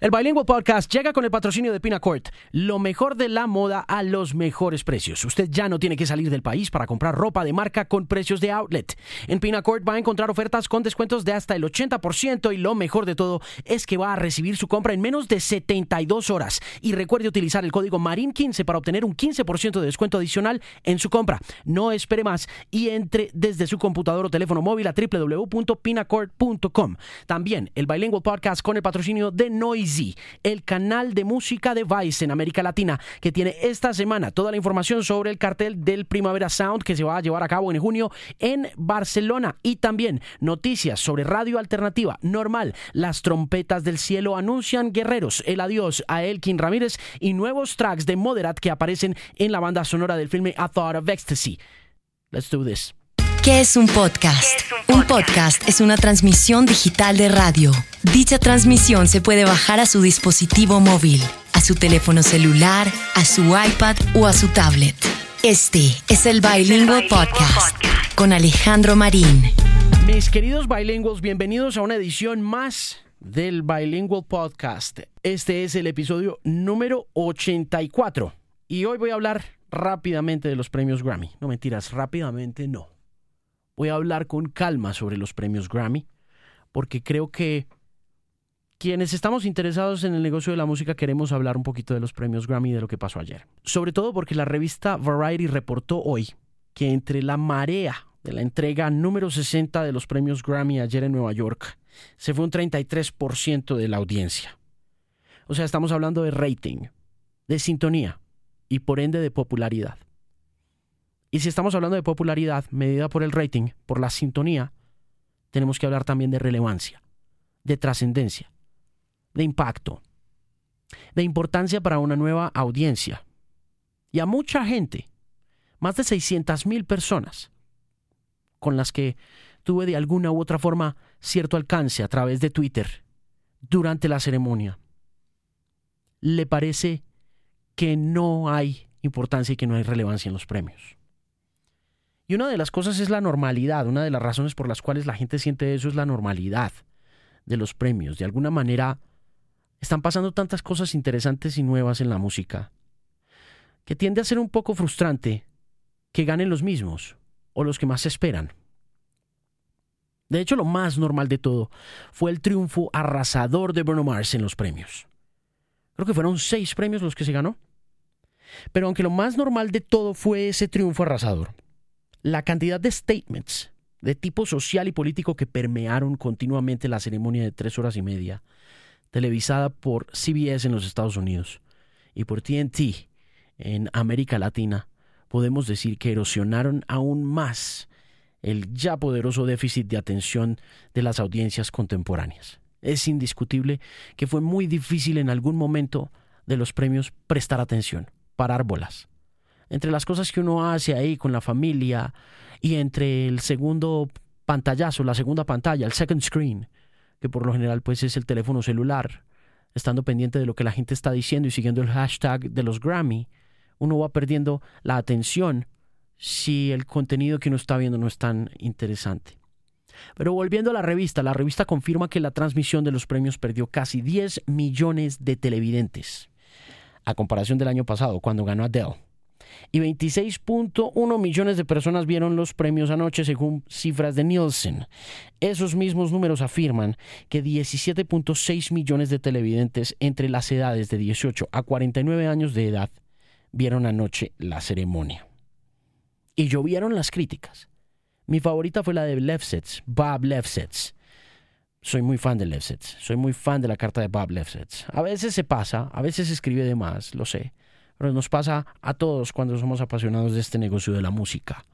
El Bilingual Podcast llega con el patrocinio de Pinacourt, lo mejor de la moda a los mejores precios. Usted ya no tiene que salir del país para comprar ropa de marca con precios de outlet. En Pinacourt va a encontrar ofertas con descuentos de hasta el 80% y lo mejor de todo es que va a recibir su compra en menos de 72 horas. Y recuerde utilizar el código MARIN15 para obtener un 15% de descuento adicional en su compra. No espere más y entre desde su computador o teléfono móvil a www.pinacourt.com. También el Bilingual Podcast con el patrocinio de Noise el canal de música de Vice en América Latina, que tiene esta semana toda la información sobre el cartel del Primavera Sound que se va a llevar a cabo en junio en Barcelona y también noticias sobre radio alternativa normal. Las trompetas del cielo anuncian guerreros, el adiós a Elkin Ramírez y nuevos tracks de Moderat que aparecen en la banda sonora del filme A Thought of Ecstasy. Let's do this. ¿Qué es un podcast? un, podcast? es una transmisión digital de radio. Dicha transmisión se puede bajar a su dispositivo móvil, a su teléfono celular, a su iPad o a su tablet. Este es el Bilingual Podcast con Alejandro Marín. Mis queridos bilingües, bienvenidos a una edición más del Bilingual Podcast. Este es el episodio número 84 y hoy voy a hablar rápidamente de los premios Grammy. No mentiras, rápidamente no voy a hablar con calma sobre los premios Grammy, porque creo que quienes estamos interesados en el negocio de la música queremos hablar un poquito de los premios Grammy y de lo que pasó ayer. Sobre todo porque la revista Variety reportó hoy que entre la marea de la entrega número 60 de los premios Grammy ayer en Nueva York, se fue un 33% de la audiencia. O sea, estamos hablando de rating, de sintonía y por ende de popularidad. Y si estamos hablando de popularidad medida por el rating, por la sintonía, tenemos que hablar también de relevancia, de trascendencia, de impacto, de importancia para una nueva audiencia. Y a mucha gente, más de 600 mil personas, con las que tuve de alguna u otra forma cierto alcance a través de Twitter durante la ceremonia, le parece que no hay importancia y que no hay relevancia en los premios. Y una de las cosas es la normalidad, una de las razones por las cuales la gente siente eso es la normalidad de los premios. De alguna manera están pasando tantas cosas interesantes y nuevas en la música que tiende a ser un poco frustrante que ganen los mismos o los que más se esperan. De hecho, lo más normal de todo fue el triunfo arrasador de Bruno Mars en los premios. Creo que fueron seis premios los que se ganó. Pero aunque lo más normal de todo fue ese triunfo arrasador, la cantidad de statements de tipo social y político que permearon continuamente la ceremonia de tres horas y media, televisada por CBS en los Estados Unidos y por TNT en América Latina, podemos decir que erosionaron aún más el ya poderoso déficit de atención de las audiencias contemporáneas. Es indiscutible que fue muy difícil en algún momento de los premios prestar atención, parar bolas entre las cosas que uno hace ahí con la familia y entre el segundo pantallazo, la segunda pantalla, el second screen, que por lo general pues es el teléfono celular, estando pendiente de lo que la gente está diciendo y siguiendo el hashtag de los Grammy, uno va perdiendo la atención si el contenido que uno está viendo no es tan interesante. Pero volviendo a la revista, la revista confirma que la transmisión de los premios perdió casi 10 millones de televidentes, a comparación del año pasado, cuando ganó Adele y 26.1 millones de personas vieron los premios anoche según cifras de Nielsen. Esos mismos números afirman que 17.6 millones de televidentes entre las edades de 18 a 49 años de edad vieron anoche la ceremonia. Y llovieron las críticas. Mi favorita fue la de Lefsetz, Bob Lefsetz. Soy muy fan de Lefsetz, soy muy fan de la carta de Bob Lefsetz. A veces se pasa, a veces escribe de más, lo sé pero nos pasa a todos cuando somos apasionados de este negocio de la música.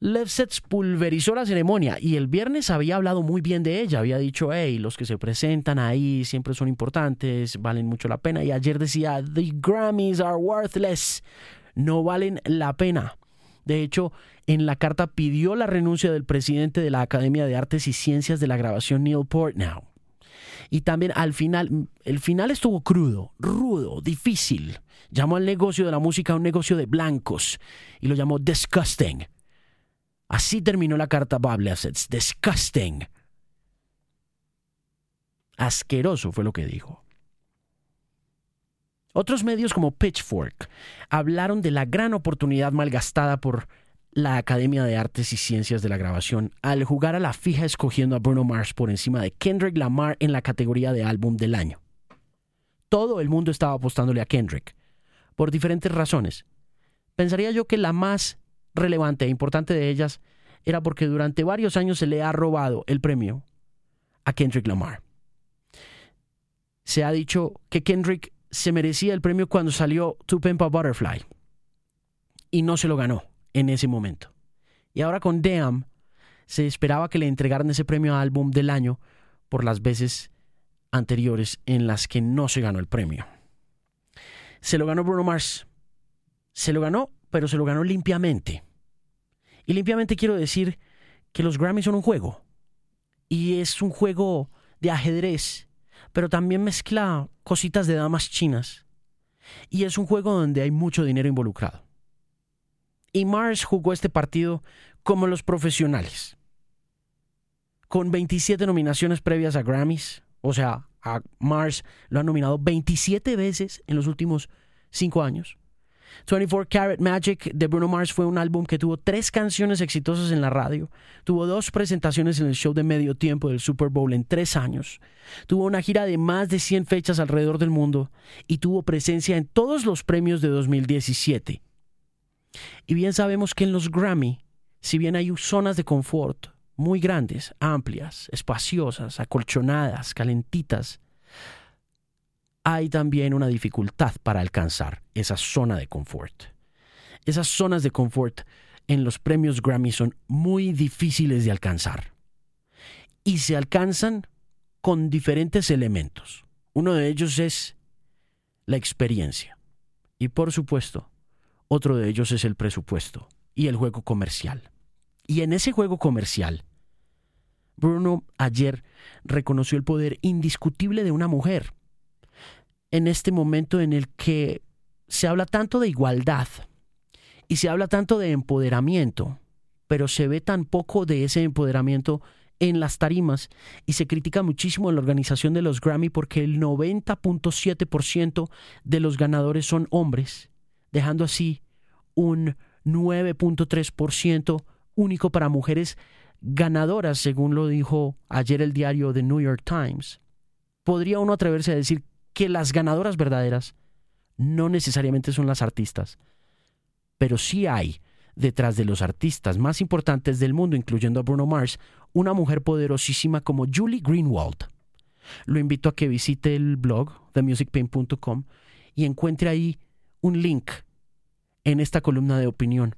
Lefsetz pulverizó la ceremonia y el viernes había hablado muy bien de ella, había dicho, hey, los que se presentan ahí siempre son importantes, valen mucho la pena, y ayer decía, the Grammys are worthless, no valen la pena. De hecho, en la carta pidió la renuncia del presidente de la Academia de Artes y Ciencias de la Grabación, Neil Portnow. Y también al final, el final estuvo crudo, rudo, difícil. Llamó al negocio de la música un negocio de blancos y lo llamó disgusting. Así terminó la carta Bob Lefsetz, disgusting. Asqueroso fue lo que dijo. Otros medios como Pitchfork hablaron de la gran oportunidad malgastada por la Academia de Artes y Ciencias de la Grabación al jugar a la fija escogiendo a Bruno Mars por encima de Kendrick Lamar en la categoría de álbum del año. Todo el mundo estaba apostándole a Kendrick, por diferentes razones. Pensaría yo que la más relevante e importante de ellas era porque durante varios años se le ha robado el premio a Kendrick Lamar. Se ha dicho que Kendrick se merecía el premio cuando salió To Pimp Butterfly y no se lo ganó en ese momento. Y ahora con Damn se esperaba que le entregaran ese premio a álbum del año por las veces anteriores en las que no se ganó el premio. Se lo ganó Bruno Mars. Se lo ganó, pero se lo ganó limpiamente. Y limpiamente quiero decir que los Grammys son un juego. Y es un juego de ajedrez, pero también mezcla cositas de damas chinas. Y es un juego donde hay mucho dinero involucrado. Y Mars jugó este partido como los profesionales. Con 27 nominaciones previas a Grammys, o sea, a Mars lo han nominado 27 veces en los últimos 5 años. 24 Karat Magic de Bruno Mars fue un álbum que tuvo tres canciones exitosas en la radio, tuvo dos presentaciones en el show de medio tiempo del Super Bowl en tres años, tuvo una gira de más de 100 fechas alrededor del mundo y tuvo presencia en todos los premios de 2017. Y bien sabemos que en los Grammy, si bien hay zonas de confort muy grandes, amplias, espaciosas, acolchonadas, calentitas, hay también una dificultad para alcanzar esa zona de confort. Esas zonas de confort en los premios Grammy son muy difíciles de alcanzar. Y se alcanzan con diferentes elementos. Uno de ellos es la experiencia. Y por supuesto, otro de ellos es el presupuesto y el juego comercial. Y en ese juego comercial, Bruno ayer reconoció el poder indiscutible de una mujer en este momento en el que se habla tanto de igualdad y se habla tanto de empoderamiento, pero se ve tan poco de ese empoderamiento en las tarimas y se critica muchísimo en la organización de los Grammy porque el 90.7% de los ganadores son hombres, dejando así un 9.3% único para mujeres ganadoras, según lo dijo ayer el diario The New York Times. Podría uno atreverse a decir que las ganadoras verdaderas no necesariamente son las artistas, pero sí hay detrás de los artistas más importantes del mundo, incluyendo a Bruno Mars, una mujer poderosísima como Julie Greenwald. Lo invito a que visite el blog themusicpain.com y encuentre ahí un link en esta columna de opinión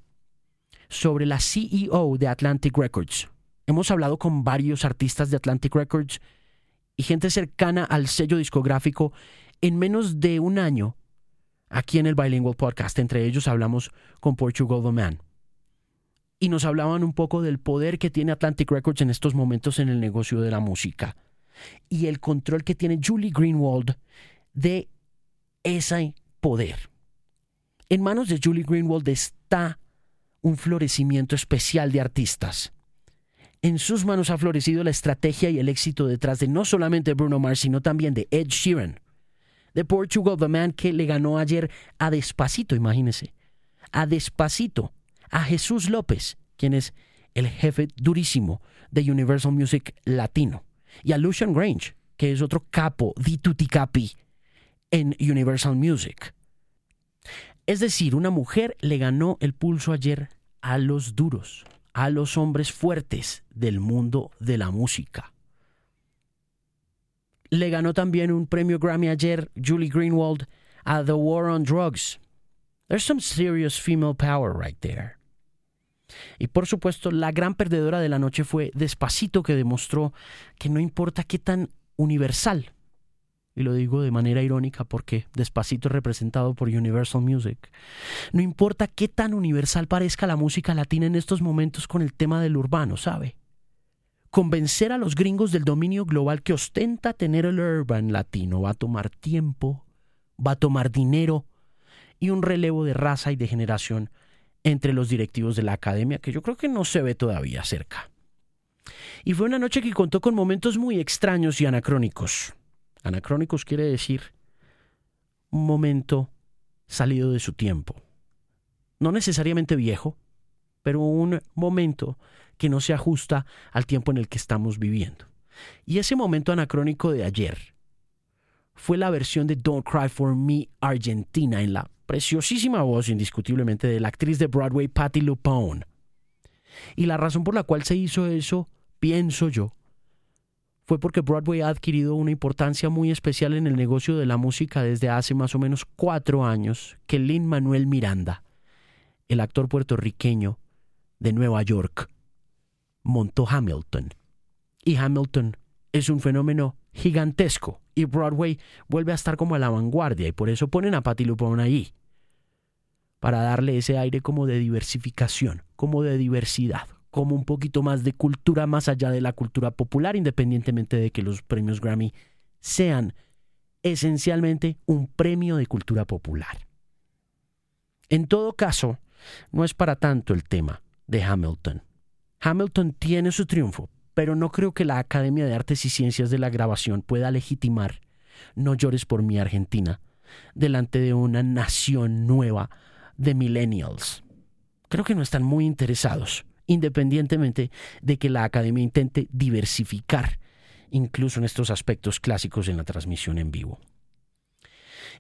sobre la CEO de Atlantic Records. Hemos hablado con varios artistas de Atlantic Records y gente cercana al sello discográfico en menos de un año aquí en el Bilingual Podcast. Entre ellos hablamos con Portugal the Man. Y nos hablaban un poco del poder que tiene Atlantic Records en estos momentos en el negocio de la música. Y el control que tiene Julie Greenwald de ese poder. En manos de Julie Greenwald está un florecimiento especial de artistas. En sus manos ha florecido la estrategia y el éxito detrás de no solamente Bruno Mars, sino también de Ed Sheeran, de Portugal The Man que le ganó ayer a Despacito, imagínese, a Despacito, a Jesús López, quien es el jefe durísimo de Universal Music Latino, y a Lucian Grange, que es otro capo di tutti capi en Universal Music. Es decir, una mujer le ganó el pulso ayer a los duros a los hombres fuertes del mundo de la música. Le ganó también un premio Grammy ayer Julie Greenwald a The War on Drugs. There's some serious female power right there. Y por supuesto, la gran perdedora de la noche fue Despacito, que demostró que no importa qué tan universal y lo digo de manera irónica porque Despacito es representado por Universal Music. No importa qué tan universal parezca la música latina en estos momentos con el tema del urbano, ¿sabe? Convencer a los gringos del dominio global que ostenta tener el urban latino va a tomar tiempo, va a tomar dinero y un relevo de raza y de generación entre los directivos de la academia que yo creo que no se ve todavía cerca. Y fue una noche que contó con momentos muy extraños y anacrónicos. Anacrónicos quiere decir un momento salido de su tiempo. No necesariamente viejo, pero un momento que no se ajusta al tiempo en el que estamos viviendo. Y ese momento anacrónico de ayer fue la versión de Don't Cry for Me Argentina en la preciosísima voz indiscutiblemente de la actriz de Broadway Patti LuPone. Y la razón por la cual se hizo eso, pienso yo, fue porque Broadway ha adquirido una importancia muy especial en el negocio de la música desde hace más o menos cuatro años que Lin Manuel Miranda, el actor puertorriqueño de Nueva York, montó Hamilton. Y Hamilton es un fenómeno gigantesco y Broadway vuelve a estar como a la vanguardia y por eso ponen a Patti LuPone ahí para darle ese aire como de diversificación, como de diversidad, como un poquito más de cultura más allá de la cultura popular, independientemente de que los premios Grammy sean esencialmente un premio de cultura popular. En todo caso, no es para tanto el tema de Hamilton. Hamilton tiene su triunfo, pero no creo que la Academia de Artes y Ciencias de la Grabación pueda legitimar No llores por mi Argentina delante de una nación nueva de millennials. Creo que no están muy interesados, independientemente de que la Academia intente diversificar incluso en estos aspectos clásicos en la transmisión en vivo.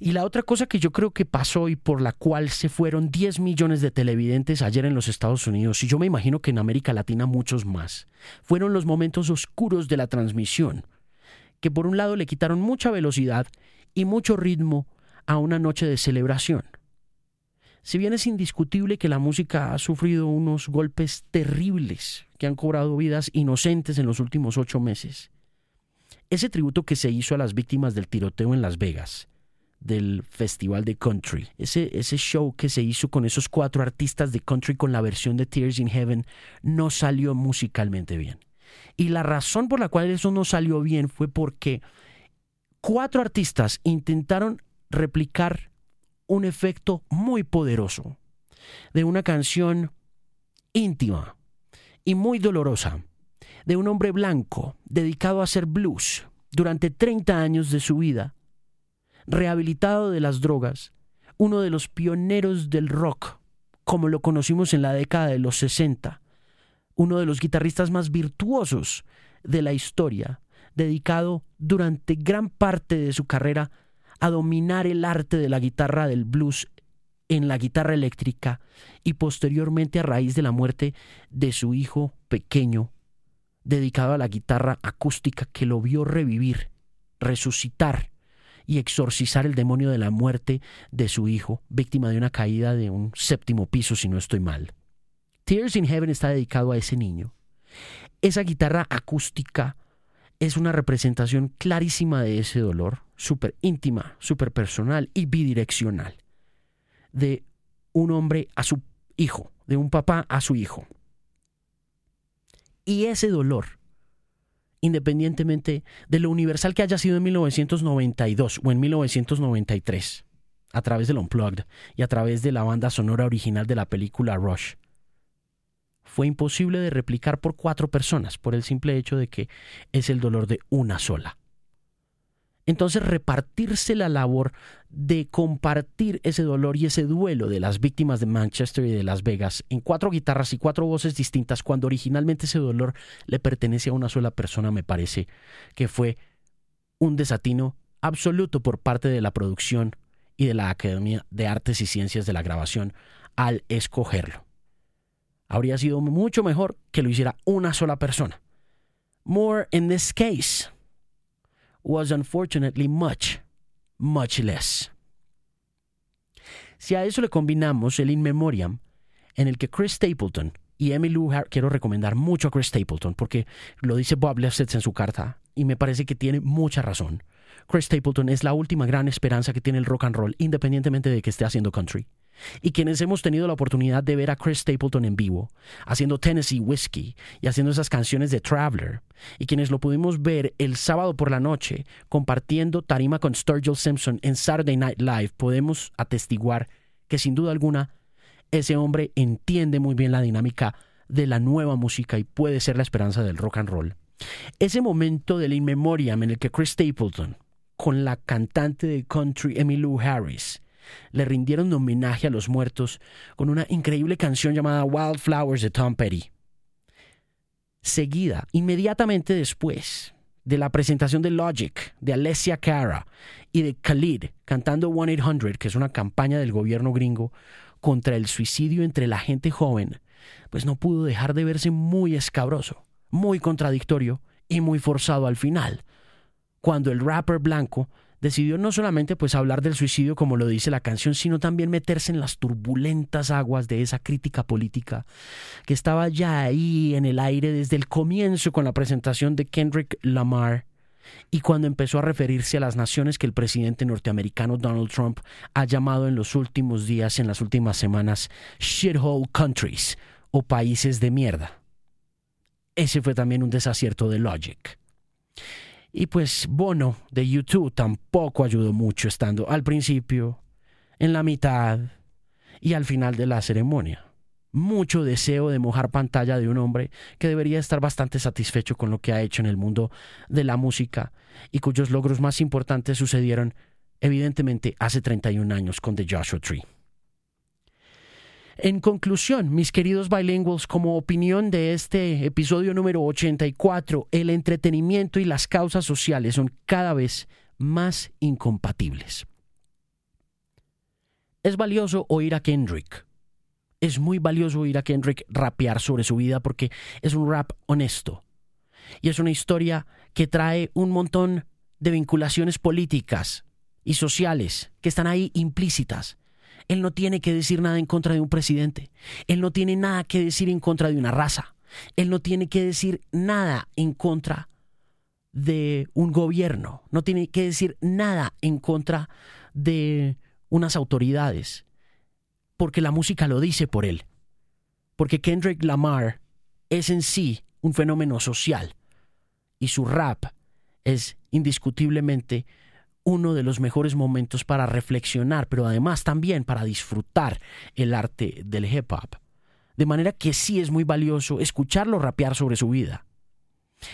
Y la otra cosa que yo creo que pasó y por la cual se fueron 10 millones de televidentes ayer en los Estados Unidos, y yo me imagino que en América Latina muchos más, fueron los momentos oscuros de la transmisión, que por un lado le quitaron mucha velocidad y mucho ritmo a una noche de celebración. Si bien es indiscutible que la música ha sufrido unos golpes terribles que han cobrado vidas inocentes en los últimos ocho meses, ese tributo que se hizo a las víctimas del tiroteo en Las Vegas, del Festival de Country. Ese, ese show que se hizo con esos cuatro artistas de country con la versión de Tears in Heaven no salió musicalmente bien. Y la razón por la cual eso no salió bien fue porque cuatro artistas intentaron replicar un efecto muy poderoso de una canción íntima y muy dolorosa de un hombre blanco dedicado a hacer blues durante 30 años de su vida rehabilitado de las drogas, uno de los pioneros del rock, como lo conocimos en la década de los 60, uno de los guitarristas más virtuosos de la historia, dedicado durante gran parte de su carrera a dominar el arte de la guitarra del blues en la guitarra eléctrica y posteriormente a raíz de la muerte de su hijo pequeño, dedicado a la guitarra acústica que lo vio revivir, resucitar y exorcizar el demonio de la muerte de su hijo, víctima de una caída de un séptimo piso, si no estoy mal. Tears in Heaven está dedicado a ese niño. Esa guitarra acústica es una representación clarísima de ese dolor, súper íntima, súper personal y bidireccional, de un hombre a su hijo, de un papá a su hijo. Y ese dolor independientemente de lo universal que haya sido en 1992 o en 1993, a través del Unplugged y a través de la banda sonora original de la película Rush. Fue imposible de replicar por cuatro personas por el simple hecho de que es el dolor de una sola. Entonces repartirse la labor de compartir ese dolor y ese duelo de las víctimas de Manchester y de Las Vegas en cuatro guitarras y cuatro voces distintas cuando originalmente ese dolor le pertenece a una sola persona me parece que fue un desatino absoluto por parte de la producción y de la Academia de Artes y Ciencias de la Grabación al escogerlo. Habría sido mucho mejor que lo hiciera una sola persona. More in this case was unfortunately much, much less. Si a eso le combinamos el In Memoriam, en el que Chris Stapleton y Emily quiero recomendar mucho a Chris Stapleton porque lo dice Bob Lefsetz en su carta y me parece que tiene mucha razón. Chris Stapleton es la última gran esperanza que tiene el rock and roll, independientemente de que esté haciendo country y quienes hemos tenido la oportunidad de ver a Chris Stapleton en vivo, haciendo Tennessee Whiskey y haciendo esas canciones de Traveler, y quienes lo pudimos ver el sábado por la noche compartiendo tarima con Sturgill Simpson en Saturday Night Live, podemos atestiguar que sin duda alguna ese hombre entiende muy bien la dinámica de la nueva música y puede ser la esperanza del rock and roll. Ese momento del in memoriam en el que Chris Stapleton con la cantante de country Emmylou Harris. Le rindieron homenaje a los muertos con una increíble canción llamada Wildflowers de Tom Petty. Seguida, inmediatamente después de la presentación de Logic, de Alessia Cara y de Khalid cantando 1-800, que es una campaña del gobierno gringo contra el suicidio entre la gente joven, pues no pudo dejar de verse muy escabroso, muy contradictorio y muy forzado al final, cuando el rapper blanco decidió no solamente pues hablar del suicidio como lo dice la canción, sino también meterse en las turbulentas aguas de esa crítica política que estaba ya ahí en el aire desde el comienzo con la presentación de Kendrick Lamar y cuando empezó a referirse a las naciones que el presidente norteamericano Donald Trump ha llamado en los últimos días, en las últimas semanas, shithole countries o países de mierda. Ese fue también un desacierto de Logic. Y pues Bono de YouTube tampoco ayudó mucho estando al principio, en la mitad y al final de la ceremonia. Mucho deseo de mojar pantalla de un hombre que debería estar bastante satisfecho con lo que ha hecho en el mundo de la música y cuyos logros más importantes sucedieron evidentemente hace 31 años con The Joshua Tree. En conclusión, mis queridos bilinguals, como opinión de este episodio número 84, el entretenimiento y las causas sociales son cada vez más incompatibles. Es valioso oír a Kendrick. Es muy valioso oír a Kendrick rapear sobre su vida porque es un rap honesto. Y es una historia que trae un montón de vinculaciones políticas y sociales que están ahí implícitas él no tiene que decir nada en contra de un presidente. Él no tiene nada que decir en contra de una raza. Él no tiene que decir nada en contra de un gobierno. No tiene que decir nada en contra de unas autoridades. Porque la música lo dice por él. Porque Kendrick Lamar es en sí un fenómeno social. Y su rap es indiscutiblemente uno de los mejores momentos para reflexionar, pero además también para disfrutar el arte del hip hop. De manera que sí es muy valioso escucharlo rapear sobre su vida.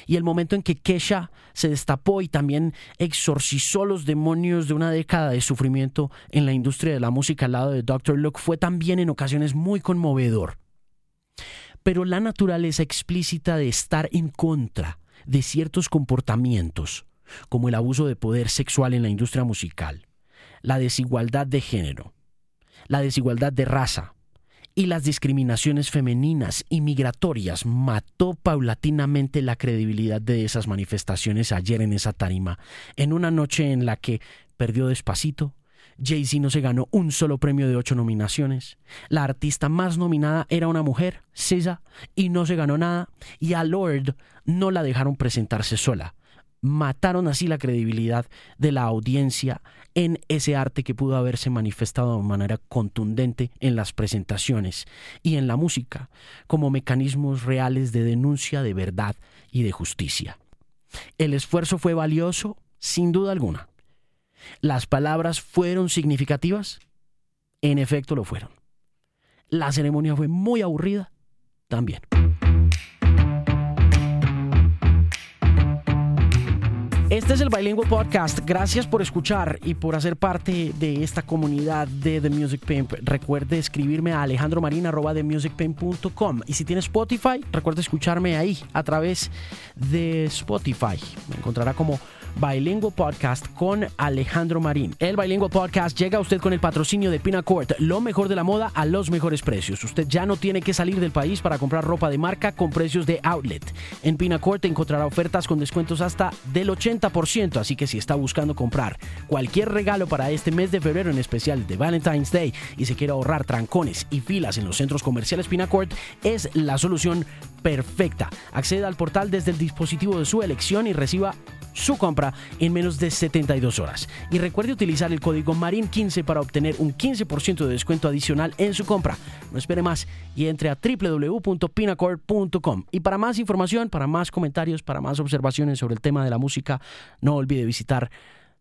Y el momento en que Kesha se destapó y también exorcizó los demonios de una década de sufrimiento en la industria de la música al lado de Dr. Luke fue también en ocasiones muy conmovedor. Pero la naturaleza explícita de estar en contra de ciertos comportamientos como el abuso de poder sexual en la industria musical, la desigualdad de género, la desigualdad de raza y las discriminaciones femeninas y migratorias mató paulatinamente la credibilidad de esas manifestaciones ayer en esa tarima, en una noche en la que perdió despacito, Jay-Z no se ganó un solo premio de ocho nominaciones. La artista más nominada era una mujer, SZA, y no se ganó nada. Y a Lord no la dejaron presentarse sola mataron así la credibilidad de la audiencia en ese arte que pudo haberse manifestado de manera contundente en las presentaciones y en la música como mecanismos reales de denuncia de verdad y de justicia. El esfuerzo fue valioso, sin duda alguna. Las palabras fueron significativas, en efecto lo fueron. La ceremonia fue muy aburrida, también. Este es el Bilingual Podcast. Gracias por escuchar y por hacer parte de esta comunidad de The Music Pimp. Recuerde escribirme a alejandromarin.com y si tiene Spotify, recuerde escucharme ahí a través de Spotify. Me encontrará como Bilingual Podcast con Alejandro Marín. El Bilingual Podcast llega a usted con el patrocinio de Pinacourt, lo mejor de la moda a los mejores precios. Usted ya no tiene que salir del país para comprar ropa de marca con precios de outlet. En Pinacourt encontrará ofertas con descuentos hasta del 80%, así que si está buscando comprar cualquier regalo para este mes de febrero, en especial de Valentine's Day, y se quiere ahorrar trancones y filas en los centros comerciales Pinacourt, es la solución perfecta. Acceda al portal desde el dispositivo de su elección y reciba su compra en menos de 72 horas. Y recuerde utilizar el código MARIN15 para obtener un 15% de descuento adicional en su compra. No espere más y entre a www.pinacord.com. Y para más información, para más comentarios, para más observaciones sobre el tema de la música, no olvide visitar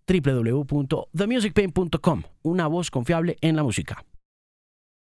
www.themusicpain.com, una voz confiable en la música.